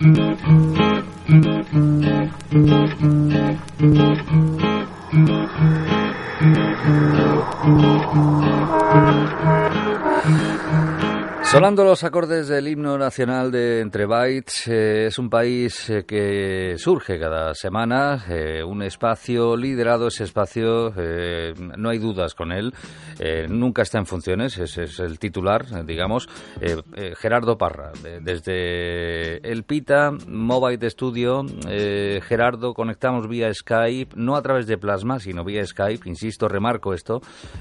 Mm-hmm. Sonando los acordes del himno nacional de Entre Bytes, eh, es un país eh, que surge cada semana, eh, un espacio liderado, ese espacio, no hay dudas con él, nunca está en funciones, ese es el titular, digamos, Gerardo Parra, desde el PITA, Mobile Studio, Gerardo, conectamos vía Skype, no a través de Plasma, sino vía Skype, insisto, remarco esto.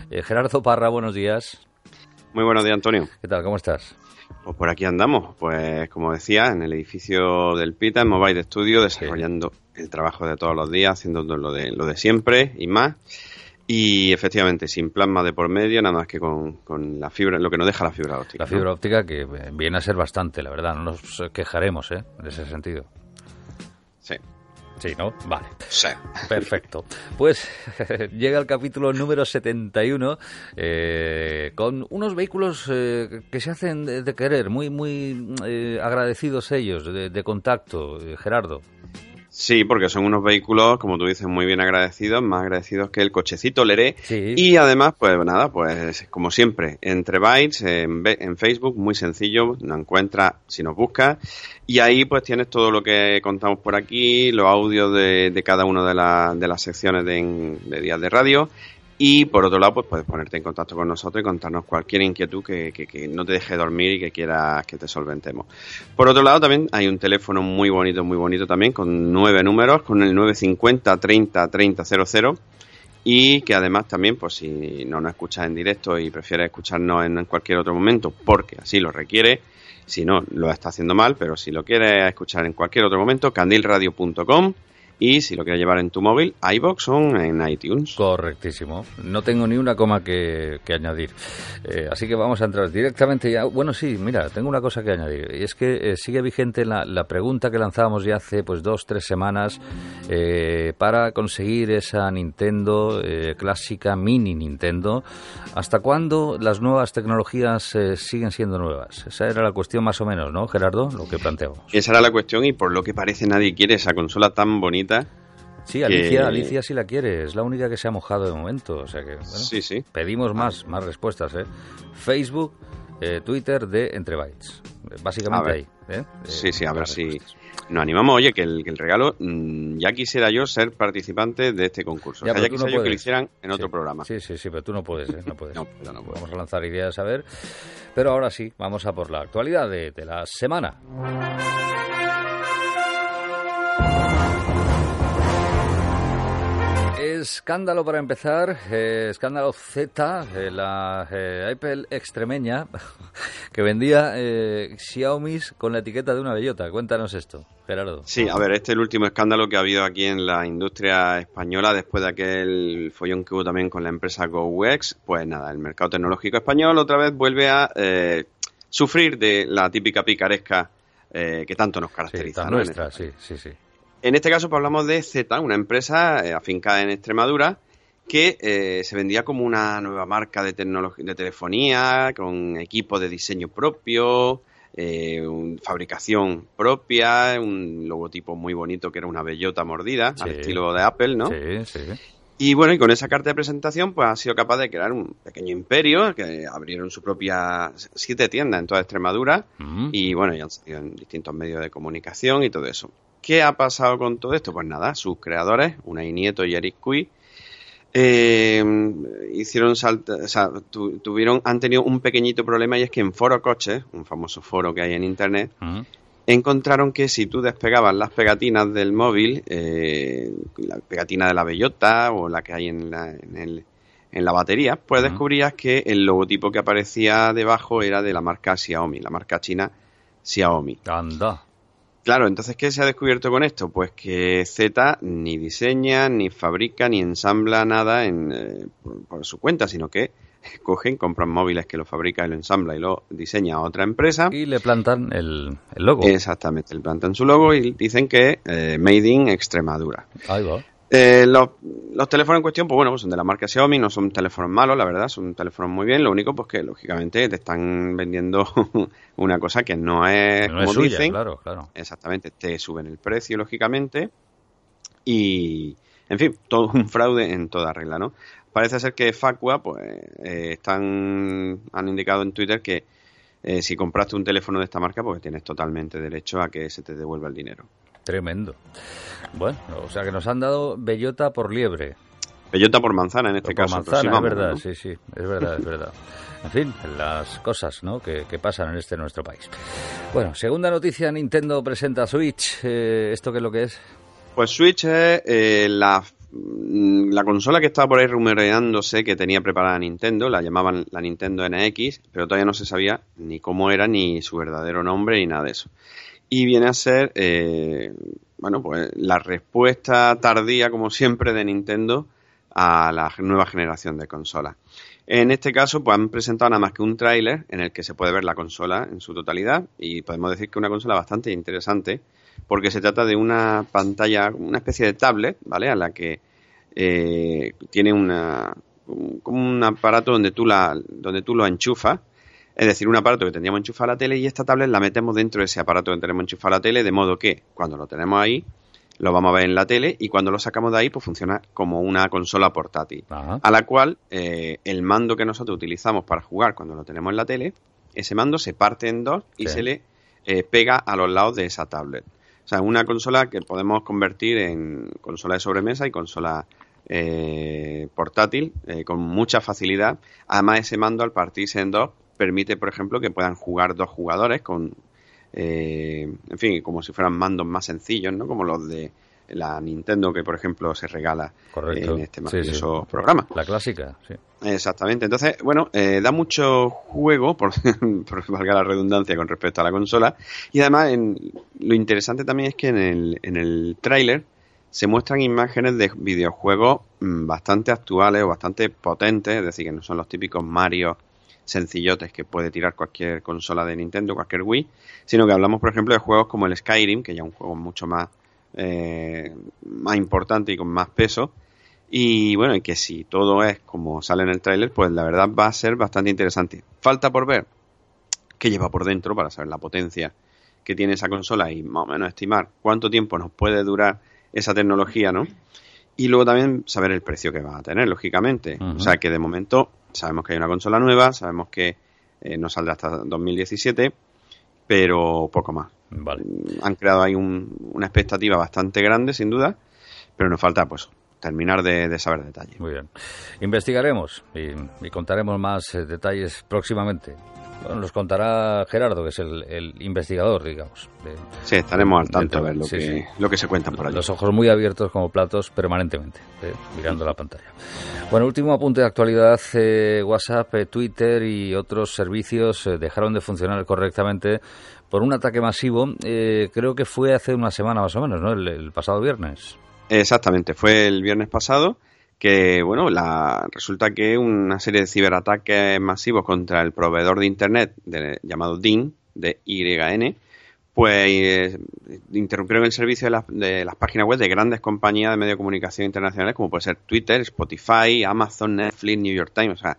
Gerardo Parra, buenos días. Muy buenos días, Antonio. ¿Qué tal? ¿Cómo estás? Pues por aquí andamos, pues como decía, en el edificio del PITA, en Mobile Studio, desarrollando el trabajo de todos los días, haciendo lo de, lo de siempre y más. Y efectivamente, sin plasma de por medio, nada más que con, con, la fibra, lo que nos deja la fibra óptica. La fibra óptica que viene a ser bastante, la verdad, no nos quejaremos ¿eh? en ese sentido. Sí. Sí, ¿no? Vale. Sí. Perfecto. Pues llega el capítulo número 71 eh, con unos vehículos eh, que se hacen de, querer, muy, muy eh, agradecidos ellos, de, de contacto. Gerardo. Sí, porque son unos vehículos, como tú dices, muy bien agradecidos, más agradecidos que el cochecito Leré. Y además, pues nada, pues como siempre, entre bytes, en, en, Facebook, muy sencillo, nos encuentra si nos busca. Y ahí pues tienes todo lo que contamos por aquí, los audios de, de cada una de, de las secciones de, de días de radio y por otro lado, pues puedes ponerte en contacto con nosotros y contarnos cualquier inquietud que, que, no te deje dormir y que quieras que te solventemos. Por otro lado, también hay un teléfono muy bonito, muy bonito también, con nueve números, con el 950 30 30 00 y que además también, pues si no nos escuchas en directo y prefieres escucharnos en cualquier otro momento, porque así lo requiere, si no, lo está haciendo mal, pero si lo quieres escuchar en cualquier otro momento, candilradio.com y si lo quieres llevar en tu móvil, iBox son en iTunes. Correctísimo. No tengo ni una coma que, añadir. Eh, así que vamos a entrar directamente ya. Bueno, sí, mira, tengo una cosa que añadir. Y es que eh, sigue vigente la, la, pregunta que lanzábamos ya hace pues dos, tres semanas eh, para conseguir esa Nintendo clásica, mini Nintendo. ¿Hasta cuándo las nuevas tecnologías siguen siendo nuevas? Esa era la cuestión más o menos, ¿no, Gerardo? Lo que planteamos. Esa era la cuestión y por lo que parece nadie quiere esa consola tan bonita Sí, Alicia, Alicia sí la quiere, es la única que se ha mojado de momento. O sea que, sí, sí. pedimos más, más respuestas. ¿eh? Facebook, eh, Twitter de Entre Bytes. Básicamente ahí. ¿eh? Sí, sí, a ver si nos animamos. Oye, que el, regalo, mm, ya quisiera yo ser participante de este concurso. Ya, quisiera yo que lo hicieran en otro programa. Sí, sí, sí, pero tú no puedes, ¿eh? no puedes. no, no Vamos a lanzar ideas a ver. Pero ahora sí, vamos a por la actualidad de, de la semana. Escándalo para empezar, eh, escándalo Z, eh, la eh, Apple extremeña que vendía Xiaomi con la etiqueta de una bellota. Cuéntanos esto, Gerardo. Sí, a ver, este es el último escándalo que ha habido aquí en la industria española después de aquel follón que hubo también con la empresa GoWex. Pues nada, el mercado tecnológico español otra vez vuelve a sufrir de la típica picaresca que tanto nos caracteriza. Sí, nuestra, sí, sí, sí. En este caso pues, hablamos de Z, una empresa eh, afincada en Extremadura que eh, se vendía como una nueva marca de, de telefonía, con equipo de diseño propio, eh, fabricación propia, un logotipo muy bonito que era una bellota mordida, al estilo de Apple, ¿no? Sí, sí. Y bueno, y con esa carta de presentación, pues ha sido capaz de crear un pequeño imperio, que abrieron su propia siete tiendas en toda Extremadura, mm. y bueno, ya han salido en distintos medios de comunicación y todo eso. ¿Qué ha pasado con todo esto? Pues nada, sus creadores, Unai Nieto y Eric Cui, eh, hicieron o sea, tuvieron, han tenido un pequeñito problema y es que en Foro Coches, un famoso foro que hay en internet, encontraron que si tú despegabas las pegatinas del móvil, eh, la pegatina de la bellota o la que hay en la, en en la batería, pues descubrías que el logotipo que aparecía debajo era de la marca Xiaomi, la marca china Xiaomi. Anda. Claro, entonces, ¿qué se ha descubierto con esto? Pues que Z ni diseña, ni fabrica, ni ensambla nada en, eh, por, su cuenta, sino que cogen, compran móviles que lo fabrica y lo ensambla y lo diseña a otra empresa. Y le plantan el, logo. Exactamente, le plantan su logo y dicen que eh, Made in Extremadura. Ahí va. Eh, los, los teléfonos en cuestión, pues bueno, pues son de la marca Xiaomi, no son teléfonos malos, la verdad, son teléfonos muy bien. Lo único, pues que lógicamente te están vendiendo una cosa que no es como dicen. Claro, claro. Exactamente, te suben el precio, lógicamente. Y, en fin, todo un fraude en toda regla, ¿no? Parece ser que Facua, pues, eh, están, han indicado en Twitter que eh, si compraste un teléfono de esta marca, pues tienes totalmente derecho a que se te devuelva el dinero. Tremendo. Bueno, o sea que nos han dado bellota por liebre. Bellota por manzana en este caso. Manzana, es verdad, sí, sí, es verdad, es verdad. En fin, las cosas ¿no? que, pasan en este nuestro país. Bueno, segunda noticia, Nintendo presenta Switch. Eh, ¿Esto qué es lo que es? Pues Switch es eh, la, mm, la consola que estaba por ahí rumoreándose que tenía preparada Nintendo, la llamaban la Nintendo NX, pero todavía no se sabía ni cómo era, ni su verdadero nombre, ni nada de eso y viene a ser, eh, bueno, pues la respuesta tardía, como siempre, de Nintendo a la nueva generación de consolas. En este caso, pues han presentado nada más que un tráiler en el que se puede ver la consola en su totalidad y podemos decir que una consola bastante interesante porque se trata de una pantalla, una especie de tablet, ¿vale? A la que eh, tiene una, como un aparato donde tú, la, donde tú lo enchufas es decir, un aparato que tendríamos enchufado a la tele y esta tablet la metemos dentro de ese aparato que tenemos enchufado a la tele, de modo que cuando lo tenemos ahí, lo vamos a ver en la tele y cuando lo sacamos de ahí, pues funciona como una consola portátil, a la cual eh, el mando que nosotros utilizamos para jugar cuando lo tenemos en la tele, ese mando se parte en dos y se le eh, pega a los lados de esa tablet. O sea, una consola que podemos convertir en consola de sobremesa y consola eh, portátil con mucha facilidad. Además, ese mando al partirse en dos permite, por ejemplo, que puedan jugar dos jugadores con, eh, en fin, como si fueran mandos más sencillos, ¿no? Como los de la Nintendo que, por ejemplo, se regala en este maravilloso programa. La clásica, sí. Exactamente. Entonces, bueno, eh, da mucho juego, por, por valga la redundancia, con respecto a la consola. Y además, en, lo interesante también es que en el, en el tráiler se muestran imágenes de videojuegos mm, bastante actuales o bastante potentes, es decir, que no son los típicos Mario sencillotes que puede tirar cualquier consola de Nintendo, cualquier Wii, sino que hablamos, por ejemplo, de juegos como el Skyrim, que ya es un juego mucho más, eh, más importante y con más peso. Y bueno, y que si todo es como sale en el tráiler, pues la verdad va a ser bastante interesante. Falta por ver qué lleva por dentro para saber la potencia que tiene esa consola y más o menos estimar cuánto tiempo nos puede durar esa tecnología, ¿no? Y luego también saber el precio que va a tener, lógicamente. O sea que de momento sabemos que hay una consola nueva, sabemos que eh, no saldrá hasta 2017, pero poco más. Vale. Mm, han creado ahí una expectativa bastante grande, sin duda, pero nos falta pues terminar de, saber detalles. Muy bien. Investigaremos y, contaremos más eh, detalles próximamente. Bueno, nos contará Gerardo, que es el, investigador, digamos. sí, estaremos al tanto a ver lo, que, lo que se cuentan por allí. Los ojos muy abiertos como platos permanentemente, eh, mirando la pantalla. Bueno, último apunte de actualidad. Eh, WhatsApp, eh, Twitter y otros servicios dejaron de funcionar correctamente por un ataque masivo. creo que fue hace una semana más o menos, ¿no? el pasado viernes. Exactamente, fue el viernes pasado que bueno, la, resulta que una serie de ciberataques masivos contra el proveedor de Internet llamado DIN, de YN, pues eh, interrumpieron el servicio de, las páginas web de grandes compañías de medio de comunicación internacionales como puede ser Twitter, Spotify, Amazon, Netflix, New York Times, o sea,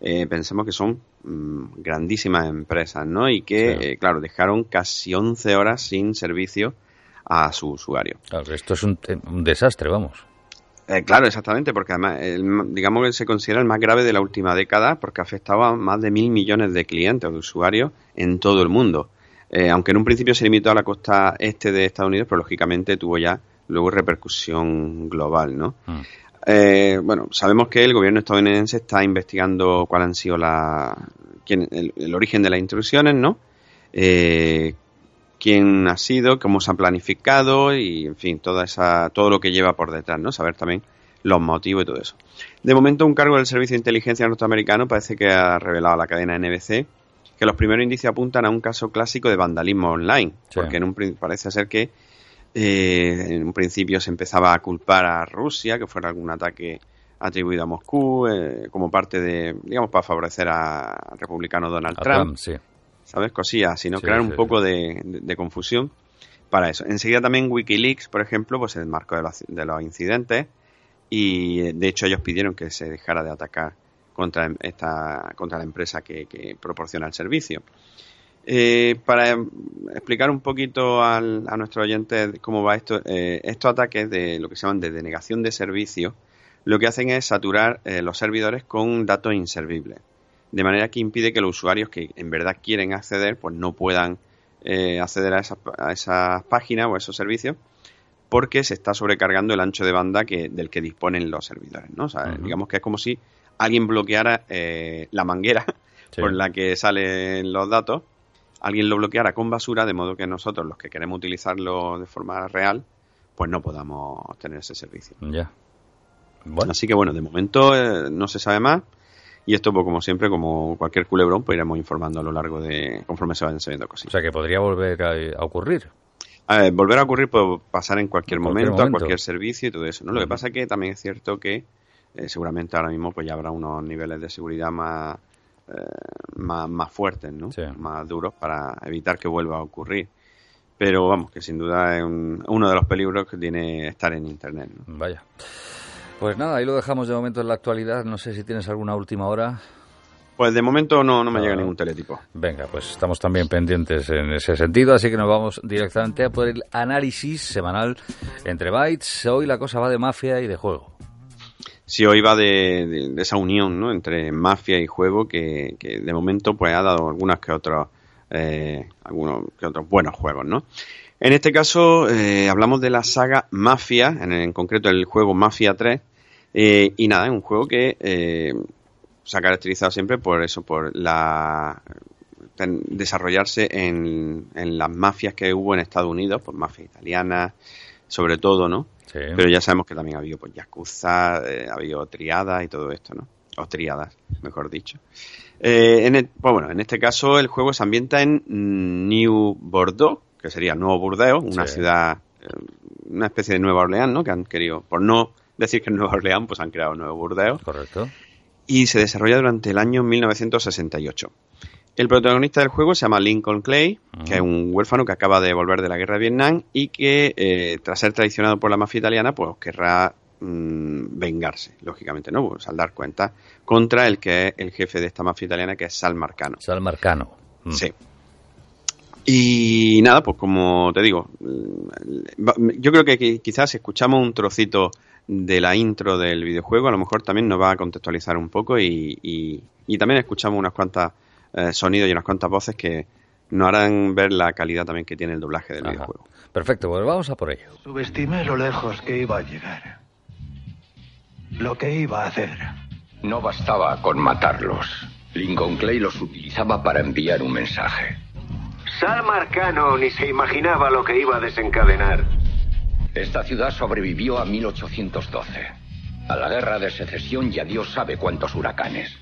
eh, pensemos que son mm, grandísimas empresas, ¿no? Y que, eh, claro, dejaron casi 11 horas sin servicio a su usuario. Claro, esto es un desastre, vamos. Eh, claro, exactamente, porque además, digamos que se considera el más grave de la última década porque afectaba a más de mil millones de clientes o de usuarios en todo el mundo. Eh, aunque en un principio se limitó a la costa este de Estados Unidos, pero lógicamente tuvo ya luego repercusión global, ¿no? Mm. Eh, bueno, sabemos que el gobierno estadounidense está investigando cuál han sido la, quién, el, origen de las intrusiones, ¿no? Quién ha sido, cómo se ha planificado y, en fin, toda esa, todo lo que lleva por detrás, ¿no? Saber también los motivos y todo eso. De momento, un cargo del Servicio de Inteligencia norteamericano parece que ha revelado a la cadena NBC que los primeros indicios apuntan a un caso clásico de vandalismo online, porque en un, parece ser que eh, en un principio se empezaba a culpar a Rusia, que fuera algún ataque atribuido a Moscú, eh, como parte de, digamos, para favorecer al republicano Donald Trump. sí. ¿Sabes? Cosillas, sino crear un poco de, confusión para eso. Enseguida también Wikileaks, por ejemplo, pues el marco de los, incidentes y de hecho ellos pidieron que se dejara de atacar contra esta contra la empresa que, proporciona el servicio. Eh, para explicar un poquito al, a nuestro oyente cómo va esto, eh, estos ataques de lo que se llaman de denegación de servicio, lo que hacen es saturar eh, los servidores con datos inservibles, de manera que impide que los usuarios que en verdad quieren acceder, pues no puedan acceder a esas, a esas páginas o a esos servicios porque se está sobrecargando el ancho de banda que, del que disponen los servidores, ¿no? O sea, digamos que es como si alguien bloqueara eh, la manguera por la que salen los datos, alguien lo bloqueara con basura, de modo que nosotros, los que queremos utilizarlo de forma real, pues no podamos tener ese servicio. Ya. Así que bueno, de momento eh, no se sabe más. Y esto, pues como siempre, como cualquier culebrón, pues iremos informando a lo largo de, conforme se vayan sabiendo cosas. O sea que podría volver a, ocurrir. volver a ocurrir puede pasar en cualquier, momento, a cualquier servicio y todo eso. ¿no? Lo que pasa es que también es cierto que eh, seguramente ahora mismo pues ya habrá unos niveles de seguridad más, eh, más, más, fuertes, ¿no? Más duros para evitar que vuelva a ocurrir. Pero vamos, que sin duda es uno de los peligros que tiene estar en Internet. Vaya. Pues nada, ahí lo dejamos de momento en la actualidad. No sé si tienes alguna última hora. Pues de momento no, no me llega ningún teletipo. Venga, pues estamos también pendientes en ese sentido, así que nos vamos directamente a por el análisis semanal entre bytes. Hoy la cosa va de mafia y de juego. Sí, hoy va de, esa unión ¿no? entre mafia y juego que, de momento pues ha dado algunas que otros eh, algunos que otros buenos juegos, ¿no? En este caso eh, hablamos de la saga Mafia, en, concreto el juego Mafia 3, eh, y nada, es un juego que se ha caracterizado siempre por eso, por la desarrollarse en, en las mafias que hubo en Estados Unidos, por mafia italiana, sobre todo, ¿no? Pero ya sabemos que también ha habido pues Yakuza, eh, ha habido triadas y todo esto, ¿no? O triadas, mejor dicho. Eh, en pues bueno, en este caso el juego se ambienta en New Bordeaux, que sería Nuevo Burdeos, una ciudad, eh, una especie de Nueva Orleans, ¿no? Que han querido, por no decir que es Nueva Orleans, pues han creado Nuevo Burdeos. Correcto. Y se desarrolla durante el año 1968. El protagonista del juego se llama Lincoln Clay, que es un huérfano que acaba de volver de la guerra de Vietnam y que, eh, tras ser traicionado por la mafia italiana, pues querrá mm, vengarse, lógicamente, ¿no? Pues al dar cuenta contra el que es el jefe de esta mafia italiana, que es Sal Marcano. Sal Marcano. Mm. Sí. Y nada, pues como te digo, mm, yo creo que quizás si escuchamos un trocito de la intro del videojuego, a lo mejor también nos va a contextualizar un poco y, y también escuchamos unas cuantas eh, sonido y unas cuantas voces que nos harán ver la calidad también que tiene el doblaje del videojuego. Perfecto, pues vamos a por ello. Subestimé lo lejos que iba a llegar. Lo que iba a hacer. No bastaba con matarlos. Lincoln Clay los utilizaba para enviar un mensaje. Sal Marcano ni se imaginaba lo que iba a desencadenar. Esta ciudad sobrevivió a 1812. A la guerra de secesión y a Dios sabe cuántos huracanes.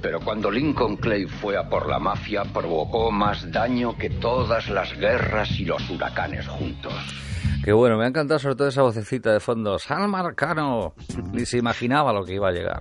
Pero cuando Lincoln Clay fue a por la mafia, provocó más daño que todas las guerras y los huracanes juntos. Qué bueno, me ha encantado sobre todo esa vocecita de fondo. Sal Marcano. Ni se imaginaba lo que iba a llegar.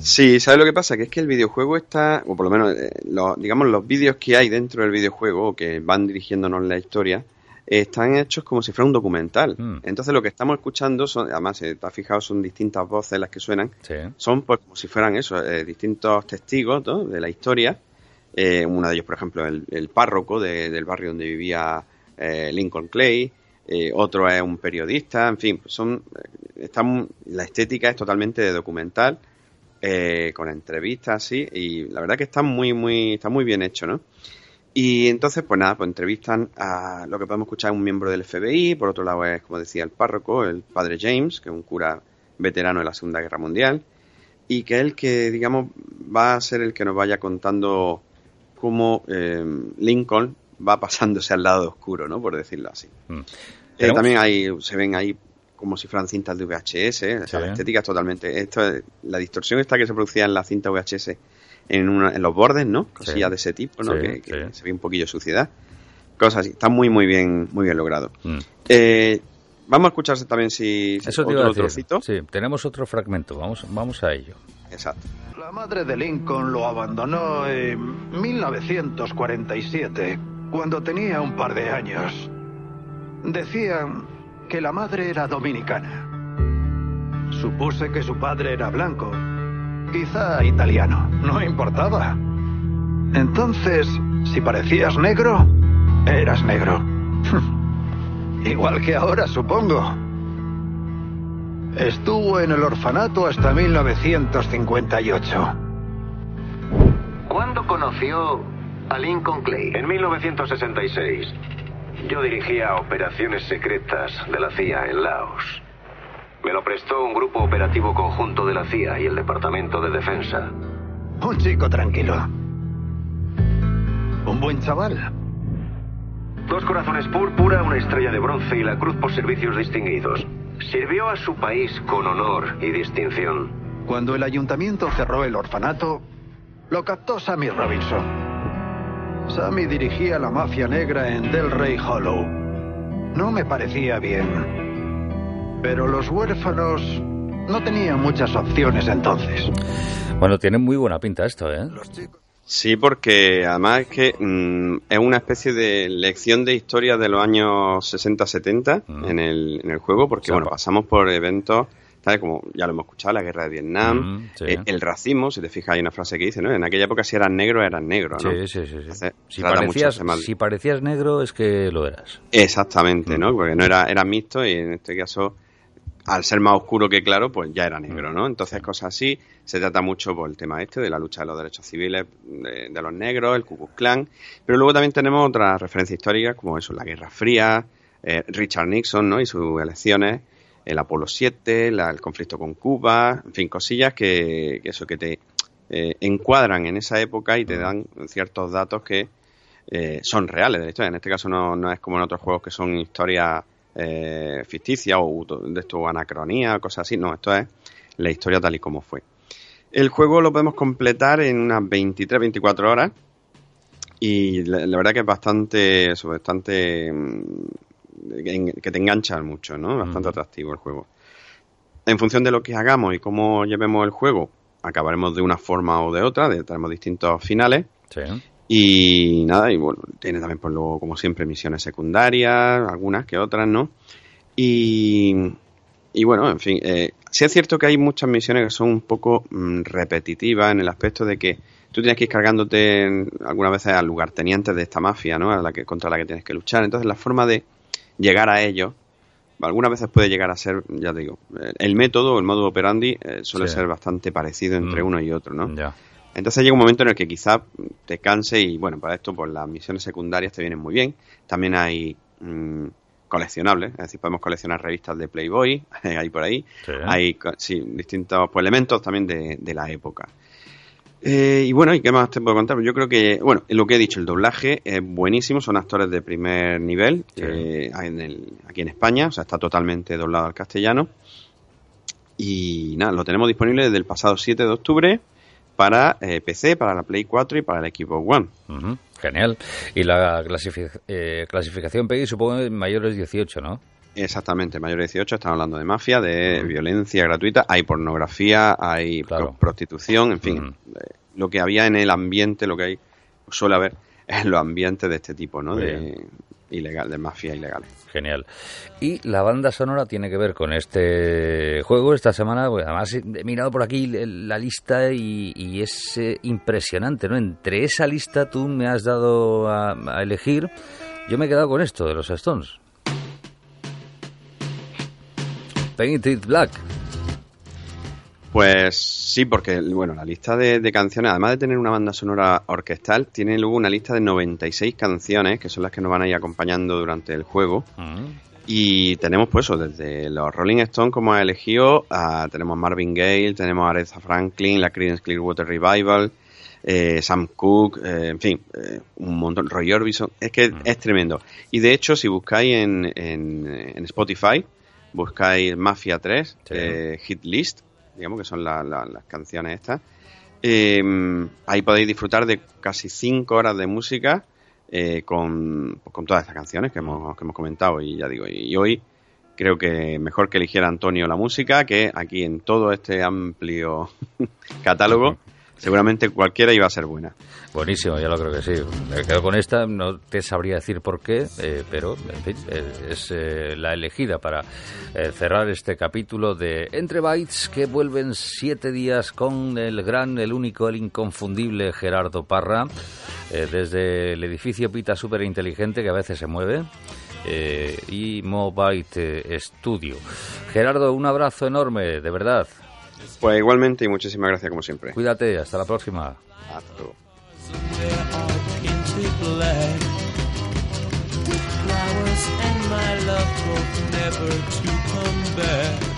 Sí, ¿sabes lo que pasa? Que es que el videojuego está, o por lo menos, eh, digamos, los vídeos que hay dentro del videojuego, que van dirigiéndonos la historia, están hechos como si fuera un documental. Hmm. Entonces lo que estamos escuchando son, además, si te has fijado, son distintas voces las que suenan. Son pues como si fueran eso, eh, distintos testigos de la historia. Eh, uno de ellos, por ejemplo, el, párroco del barrio donde vivía eh, Lincoln Clay. otro es un periodista. En fin, son, están, la estética es totalmente de documental. Con entrevistas así y la verdad que está muy muy está muy bien hecho no y entonces, pues nada, pues entrevistan a lo que podemos escuchar un miembro del FBI, por otro lado es, como decía el párroco, el padre James, que es un cura veterano de la Segunda Guerra Mundial, y que es el que, digamos, va a ser el que nos vaya contando cómo eh, Lincoln va pasándose al lado oscuro, ¿no? Por decirlo así. Mm. Eh, también hay, se ven ahí como si fueran cintas de VHS, ¿eh? la estética es totalmente... Esto, la distorsión esta que se producía en la cinta VHS en, los bordes, ¿no? Cosillas de ese tipo, ¿no? que, se ve un poquillo suciedad. Cosas así. Está muy, muy bien, muy bien logrado. Mm. Eh, vamos a escucharse también si, Eso otro trocito. Sí, tenemos otro fragmento. Vamos, vamos a ello. Exacto. La madre de Lincoln lo abandonó en 1947, cuando tenía un par de años. Decían que la madre era dominicana. Supuse que su padre era blanco, quizá italiano, no importaba. Entonces, si parecías negro, eras negro. Igual que ahora, supongo. Estuvo en el orfanato hasta 1958. ¿Cuándo conoció a Lincoln Clay? En 1966. Yo dirigía operaciones secretas de la CIA en Laos. Me lo prestó un grupo operativo conjunto de la CIA y el Departamento de Defensa. Un chico tranquilo. Un buen chaval. Dos corazones púrpura, una estrella de bronce y la cruz por servicios distinguidos. Sirvió a su país con honor y distinción. Cuando el ayuntamiento cerró el orfanato, lo captó Sammy Robinson. Sammy dirigía la mafia negra en Del Rey Hollow. No me parecía bien. Pero los huérfanos no tenían muchas opciones entonces. Bueno, tiene muy buena pinta esto, ¿eh? Los chicos... Sí, porque además es que mm, es una especie de lección de historia de los años 60-70 mm. en, el, en el juego, porque bueno, pasamos por eventos como ya lo hemos escuchado, la guerra de Vietnam, mm, eh, el racismo, si te fijas hay una frase que dice, ¿no? En aquella época si eras negro, eras negro, ¿no? Sí, sí, sí. si, parecías, si, parecías, negro es que lo eras. Exactamente, ¿no? Porque no era, era mixto y en este caso al ser más oscuro que claro, pues ya era negro, ¿no? Entonces, cosas así. Se trata mucho por el tema este de la lucha de los derechos civiles de, los negros, el Ku Klux Klan. Pero luego también tenemos otras referencias históricas, como eso, la Guerra Fría, eh, Richard Nixon, ¿no? Y sus elecciones, el Apolo 7, el conflicto con Cuba, en fin, cosillas que, eso que te eh, encuadran en esa época y te dan ciertos datos que eh, son reales de la historia. En este caso no, no es como en otros juegos que son historias eh, ficticia o de esto anacronía, cosas así. No, esto es la historia tal y como fue. El juego lo podemos completar en unas 23-24 horas y la, verdad que es bastante, bastante mm, que te engancha mucho, ¿no? Bastante atractivo el juego. En función de lo que hagamos y cómo llevemos el juego, acabaremos de una forma o de otra, tenemos distintos finales. Sí. Y nada, y bueno, tiene también, pues luego, como siempre, misiones secundarias, algunas que otras, ¿no? Y, y bueno, en fin, eh, sí es cierto que hay muchas misiones que son un poco mm, repetitivas en el aspecto de que tú tienes que ir cargándote algunas veces al lugarteniente de esta mafia, ¿no? A la que, contra la que tienes que luchar. Entonces, la forma de llegar a ellos, algunas veces puede llegar a ser, ya te digo, el método, el modo operandi eh, suele ser bastante parecido entre mm. uno y otro, ¿no? Ya. Entonces llega un momento en el que quizá te canse y bueno, para esto pues las misiones secundarias te vienen muy bien. También hay mm, coleccionables, es decir, podemos coleccionar revistas de Playboy, hay por ahí. Hay sí, distintos pues, elementos también de, la época. Eh, y bueno, ¿y qué más te puedo contar? Yo creo que, bueno, lo que he dicho, el doblaje es buenísimo, son actores de primer nivel eh, aquí en España, o sea, está totalmente doblado al castellano. Y nada, lo tenemos disponible desde el pasado 7 de octubre para eh, PC, para la Play 4 y para el Xbox One. Genial. Y la eh, clasificación PEGI supongo mayores 18, ¿no? Exactamente, mayores 18, estamos hablando de mafia, de violencia gratuita, hay pornografía, hay prostitución, en fin, eh, lo que había en el ambiente, lo que hay, suele haber en los ambientes de este tipo, ¿no? De, ilegal, de mafia ilegal. Genial. Y la banda sonora tiene que ver con este juego esta semana. Pues además, he mirado por aquí la lista y, es eh, impresionante, ¿no? Entre esa lista tú me has dado a, elegir. Yo me he quedado con esto de los Stones. Painted Black. Pues sí, porque bueno, la lista de, canciones, además de tener una banda sonora orquestal, tiene luego una lista de 96 canciones, que son las que nos van a ir acompañando durante el juego. Mm. Y tenemos pues eso, desde los Rolling Stones como ha elegido, tenemos Marvin Gaye, tenemos Aretha Franklin, la Creedence Clearwater Revival, eh, Sam Cooke, eh, en fin, eh, un montón, Roy Orbison, es que mm. es tremendo. Y de hecho, si buscáis en, en, Spotify, buscáis Mafia 3, Hit List, digamos que son las canciones estas. Eh, ahí podéis disfrutar de casi cinco horas de música eh, con, con, todas estas canciones que hemos, que hemos comentado. Y ya digo, y, hoy creo que mejor que eligiera Antonio la música que aquí en todo este amplio catálogo seguramente cualquiera iba a ser buena. Buenísimo, ya lo creo que sí. Me quedo con esta, no te sabría decir por qué, eh, pero en fin, eh, es eh, la elegida para cerrar este capítulo de Entre Bytes que vuelven siete días con el gran, el único, el inconfundible Gerardo Parra, desde el edificio Pita súper inteligente que a veces se mueve. y Mobite Studio. Gerardo, un abrazo enorme, de verdad. Pues igualmente y muchísimas gracias como siempre. Cuídate, hasta la próxima. Hasta luego. Flowers and my love hope never to come back.